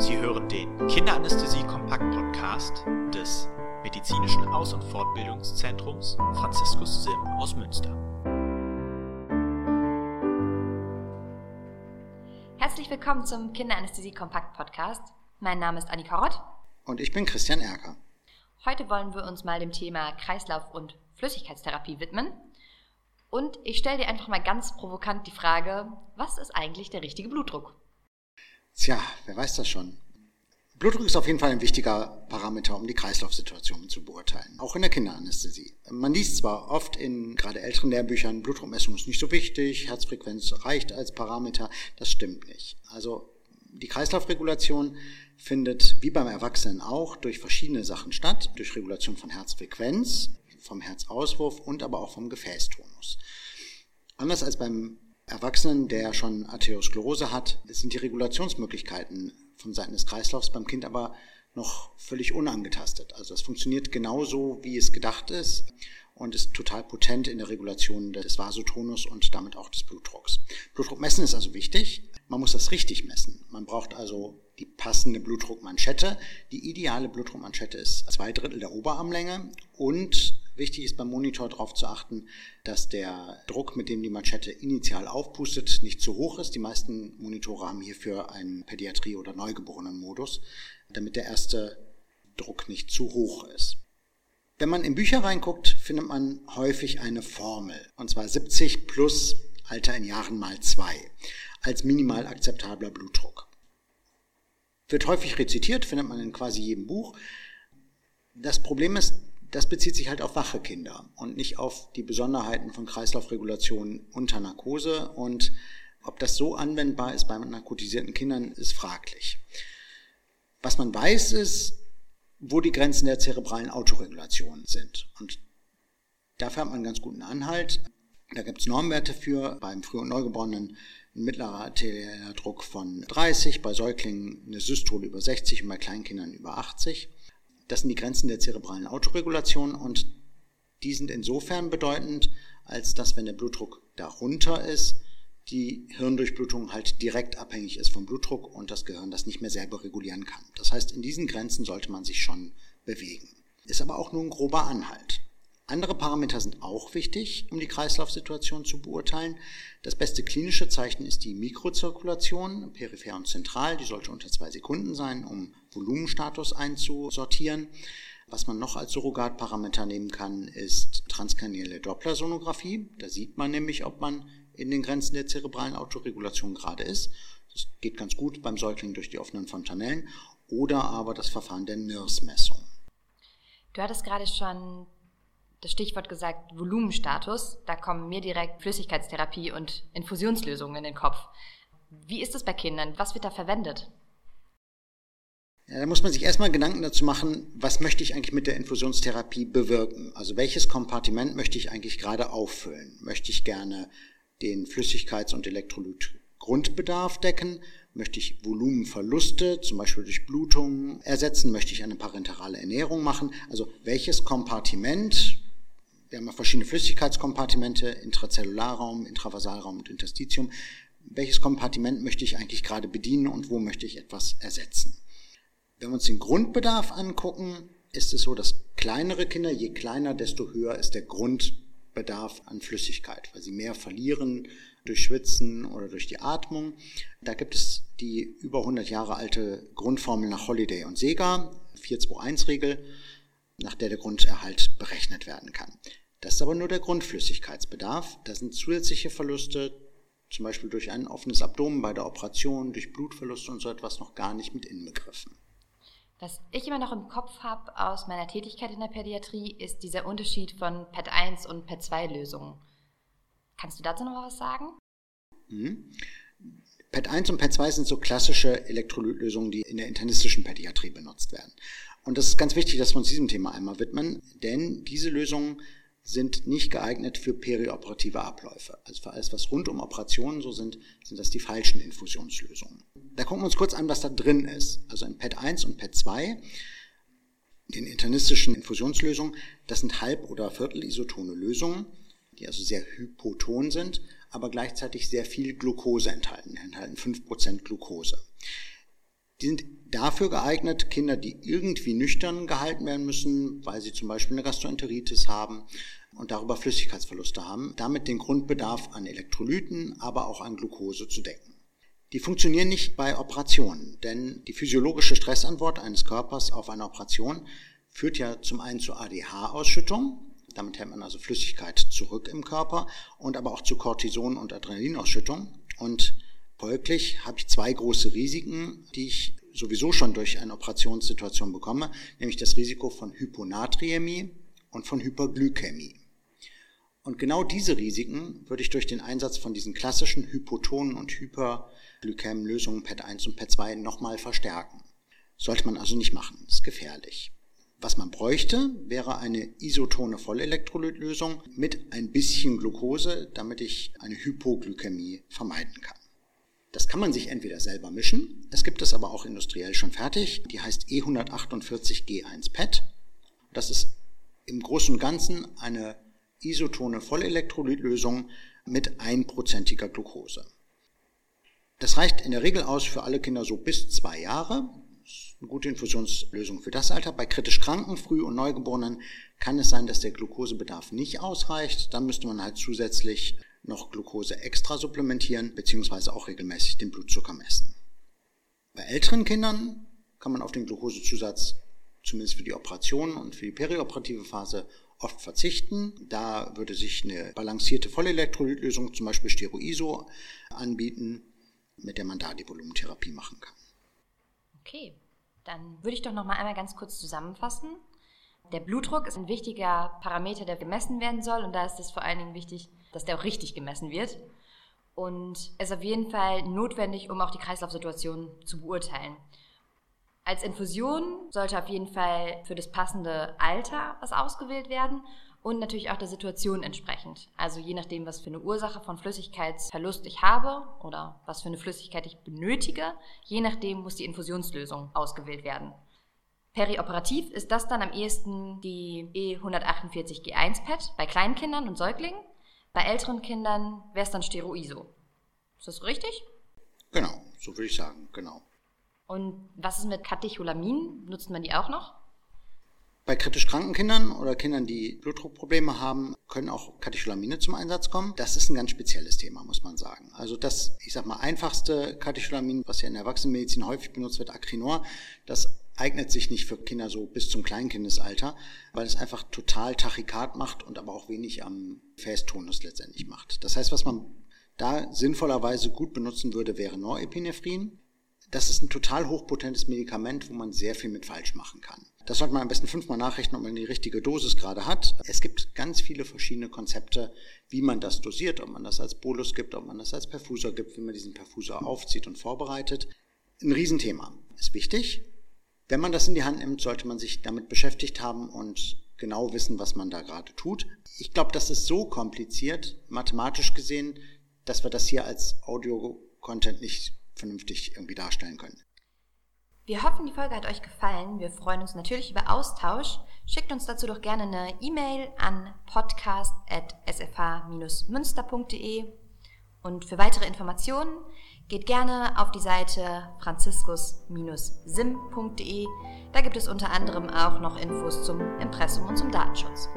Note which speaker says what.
Speaker 1: Sie hören den Kinderanästhesie-Kompakt-Podcast des Medizinischen Aus- und Fortbildungszentrums Franziskus Sim aus Münster.
Speaker 2: Herzlich willkommen zum Kinderanästhesie-Kompakt-Podcast. Mein Name ist Annika Rott.
Speaker 3: Und ich bin Christian Erker.
Speaker 2: Heute wollen wir uns mal dem Thema Kreislauf- und Flüssigkeitstherapie widmen. Und ich stelle dir einfach mal ganz provokant die Frage, was ist eigentlich der richtige Blutdruck?
Speaker 3: Tja, wer weiß das schon. Blutdruck ist auf jeden Fall ein wichtiger Parameter, um die Kreislaufsituation zu beurteilen, auch in der Kinderanästhesie. Man liest zwar oft in gerade älteren Lehrbüchern, Blutdruckmessung ist nicht so wichtig, Herzfrequenz reicht als Parameter, das stimmt nicht. Also die Kreislaufregulation findet wie beim Erwachsenen auch durch verschiedene Sachen statt, durch Regulation von Herzfrequenz, vom Herzauswurf und aber auch vom Gefäßtonus. Anders als beim Erwachsenen, der schon Arteriosklerose hat, sind die Regulationsmöglichkeiten von Seiten des Kreislaufs beim Kind aber noch völlig unangetastet. Also es funktioniert genauso, wie es gedacht ist und ist total potent in der Regulation des Vasotonus und damit auch des Blutdrucks. Blutdruck messen ist also wichtig. Man muss das richtig messen. Man braucht also die passende Blutdruckmanschette. Die ideale Blutdruckmanschette ist zwei Drittel der Oberarmlänge und Wichtig ist beim Monitor darauf zu achten, dass der Druck, mit dem die Manschette initial aufpustet, nicht zu hoch ist. Die meisten Monitore haben hierfür einen Pädiatrie- oder Neugeborenen-Modus, damit der erste Druck nicht zu hoch ist. Wenn man in Bücher reinguckt, findet man häufig eine Formel, und zwar 70 plus Alter in Jahren mal 2 als minimal akzeptabler Blutdruck. Wird häufig rezitiert, findet man in quasi jedem Buch. Das Problem ist, das bezieht sich halt auf wache Kinder und nicht auf die Besonderheiten von Kreislaufregulation unter Narkose. Und ob das so anwendbar ist bei narkotisierten Kindern, ist fraglich. Was man weiß, ist, wo die Grenzen der zerebralen Autoregulation sind. Und dafür hat man einen ganz guten Anhalt. Da gibt es Normwerte für, beim Früh- und Neugeborenen ein mittlerer arterieller Druck von 30, bei Säuglingen eine Systole über 60 und bei Kleinkindern über 80. Das sind die Grenzen der zerebralen Autoregulation und die sind insofern bedeutend, als dass, wenn der Blutdruck darunter ist, die Hirndurchblutung halt direkt abhängig ist vom Blutdruck und das Gehirn das nicht mehr selber regulieren kann. Das heißt, in diesen Grenzen sollte man sich schon bewegen. Ist aber auch nur ein grober Anhalt. Andere Parameter sind auch wichtig, um die Kreislaufsituation zu beurteilen. Das beste klinische Zeichen ist die Mikrozirkulation, peripher und zentral. Die sollte unter zwei Sekunden sein, um Volumenstatus einzusortieren. Was man noch als Surrogatparameter nehmen kann, ist transkranielle Dopplersonographie. Da sieht man nämlich, ob man in den Grenzen der zerebralen Autoregulation gerade ist. Das geht ganz gut beim Säugling durch die offenen Fontanellen. Oder aber das Verfahren der NIRS-Messung.
Speaker 2: Du hattest gerade schon das Stichwort gesagt, Volumenstatus. Da kommen mir direkt Flüssigkeitstherapie und Infusionslösungen in den Kopf. Wie ist es bei Kindern? Was wird da verwendet?
Speaker 3: Ja, da muss man sich erstmal Gedanken dazu machen, was möchte ich eigentlich mit der Infusionstherapie bewirken? Also welches Kompartiment möchte ich eigentlich gerade auffüllen? Möchte ich gerne den Flüssigkeits- und Elektrolytgrundbedarf decken? Möchte ich Volumenverluste, zum Beispiel durch Blutung, ersetzen? Möchte ich eine parenterale Ernährung machen? Also welches Kompartiment wir haben verschiedene Flüssigkeitskompartimente, Intrazellularraum, Intravasalraum und Interstitium. Welches Kompartiment möchte ich eigentlich gerade bedienen und wo möchte ich etwas ersetzen? Wenn wir uns den Grundbedarf angucken, ist es so, dass kleinere Kinder, je kleiner, desto höher ist der Grundbedarf an Flüssigkeit, weil sie mehr verlieren durch Schwitzen oder durch die Atmung. Da gibt es die über 100 Jahre alte Grundformel nach Holiday und Sega, 421-Regel, nach der der Grunderhalt berechnet werden kann. Das ist aber nur der Grundflüssigkeitsbedarf. Da sind zusätzliche Verluste, zum Beispiel durch ein offenes Abdomen bei der Operation, durch Blutverluste und so etwas noch gar nicht mit inbegriffen.
Speaker 2: Was ich immer noch im Kopf habe aus meiner Tätigkeit in der Pädiatrie, ist dieser Unterschied von PET 1 und PET 2 Lösungen. Kannst du dazu noch was sagen?
Speaker 3: Mhm. PET 1 und PET 2 sind so klassische Elektrolytlösungen, die in der internistischen Pädiatrie benutzt werden. Und das ist ganz wichtig, dass wir uns diesem Thema einmal widmen, denn diese Lösungen sind nicht geeignet für perioperative Abläufe. Also für alles, was rund um Operationen so sind, sind das die falschen Infusionslösungen. Da gucken wir uns kurz an, was da drin ist. Also in PET 1 und PET 2, den internistischen Infusionslösungen, das sind halb- oder viertelisotone Lösungen, die also sehr hypoton sind, aber gleichzeitig sehr viel Glucose enthalten. Enthalten 5% Glucose. Die sind dafür geeignet, Kinder, die irgendwie nüchtern gehalten werden müssen, weil sie zum Beispiel eine Gastroenteritis haben und darüber Flüssigkeitsverluste haben, damit den Grundbedarf an Elektrolyten, aber auch an Glucose zu decken. Die funktionieren nicht bei Operationen, denn die physiologische Stressantwort eines Körpers auf eine Operation führt ja zum einen zur ADH-Ausschüttung, damit hält man also Flüssigkeit zurück im Körper und aber auch zu Cortison- und Adrenalinausschüttung. Und folglich habe ich zwei große Risiken, die ich sowieso schon durch eine Operationssituation bekomme, nämlich das Risiko von Hyponatriämie und von Hyperglykämie. Und genau diese Risiken würde ich durch den Einsatz von diesen klassischen Hypotonen und hyperglykämen Lösungen PET 1 und PET 2 nochmal verstärken. Sollte man also nicht machen, ist gefährlich. Was man bräuchte, wäre eine isotone Vollelektrolytlösung mit ein bisschen Glucose, damit ich eine Hypoglykämie vermeiden kann. Das kann man sich entweder selber mischen, es gibt es aber auch industriell schon fertig, die heißt E148G1 PET. Das ist im Großen und Ganzen eine isotone Vollelektrolytlösung mit einprozentiger Glucose. Das reicht in der Regel aus für alle Kinder so bis zwei Jahre eine gute Infusionslösung für das Alter. Bei kritisch Kranken, Früh- und Neugeborenen kann es sein, dass der Glukosebedarf nicht ausreicht. Dann müsste man halt zusätzlich noch Glucose extra supplementieren, beziehungsweise auch regelmäßig den Blutzucker messen. Bei älteren Kindern kann man auf den Glukosezusatz zumindest für die Operation und für die perioperative Phase oft verzichten. Da würde sich eine balancierte Vollelektrolytlösung, zum Beispiel Steroiso, anbieten, mit der man da die Volumentherapie machen kann.
Speaker 2: Okay, dann würde ich doch noch mal einmal ganz kurz zusammenfassen. Der Blutdruck ist ein wichtiger Parameter, der gemessen werden soll und da ist es vor allen Dingen wichtig, dass der auch richtig gemessen wird. Und ist auf jeden Fall notwendig, um auch die Kreislaufsituation zu beurteilen. Als Infusion sollte auf jeden Fall für das passende Alter was ausgewählt werden und natürlich auch der Situation entsprechend. Also je nachdem, was für eine Ursache von Flüssigkeitsverlust ich habe oder was für eine Flüssigkeit ich benötige, je nachdem muss die Infusionslösung ausgewählt werden. Perioperativ ist das dann am ehesten die E148G1-PET bei kleinen Kindern und Säuglingen. Bei älteren Kindern wäre es dann Steroiso. Ist das richtig?
Speaker 3: Genau, so würde ich sagen, genau.
Speaker 2: Und was ist mit Katecholamin? Nutzt man die auch noch?
Speaker 3: Bei kritisch kranken Kindern oder Kindern, die Blutdruckprobleme haben, können auch Katecholamine zum Einsatz kommen. Das ist ein ganz spezielles Thema, muss man sagen. Also das, ich sag mal, einfachste Katecholamin, was ja in der Erwachsenenmedizin häufig benutzt wird, Acrinor, das eignet sich nicht für Kinder so bis zum Kleinkindesalter, weil es einfach total Tachykard macht und aber auch wenig am Fäßtonus letztendlich macht. Das heißt, was man da sinnvollerweise gut benutzen würde, wäre Norepinephrin. Das ist ein total hochpotentes Medikament, wo man sehr viel mit falsch machen kann. Das sollte man am besten fünfmal nachrechnen, ob man die richtige Dosis gerade hat. Es gibt ganz viele verschiedene Konzepte, wie man das dosiert, ob man das als Bolus gibt, ob man das als Perfusor gibt, wie man diesen Perfusor aufzieht und vorbereitet. Ein Riesenthema. Ist wichtig. Wenn man das in die Hand nimmt, sollte man sich damit beschäftigt haben und genau wissen, was man da gerade tut. Ich glaube, das ist so kompliziert, mathematisch gesehen, dass wir das hier als Audio-Content nicht vernünftig irgendwie darstellen können.
Speaker 2: Wir hoffen, die Folge hat euch gefallen. Wir freuen uns natürlich über Austausch. Schickt uns dazu doch gerne eine E-Mail an podcast.sfh-münster.de. Und für weitere Informationen geht gerne auf die Seite franziskus-sim.de. Da gibt es unter anderem auch noch Infos zum Impressum und zum Datenschutz.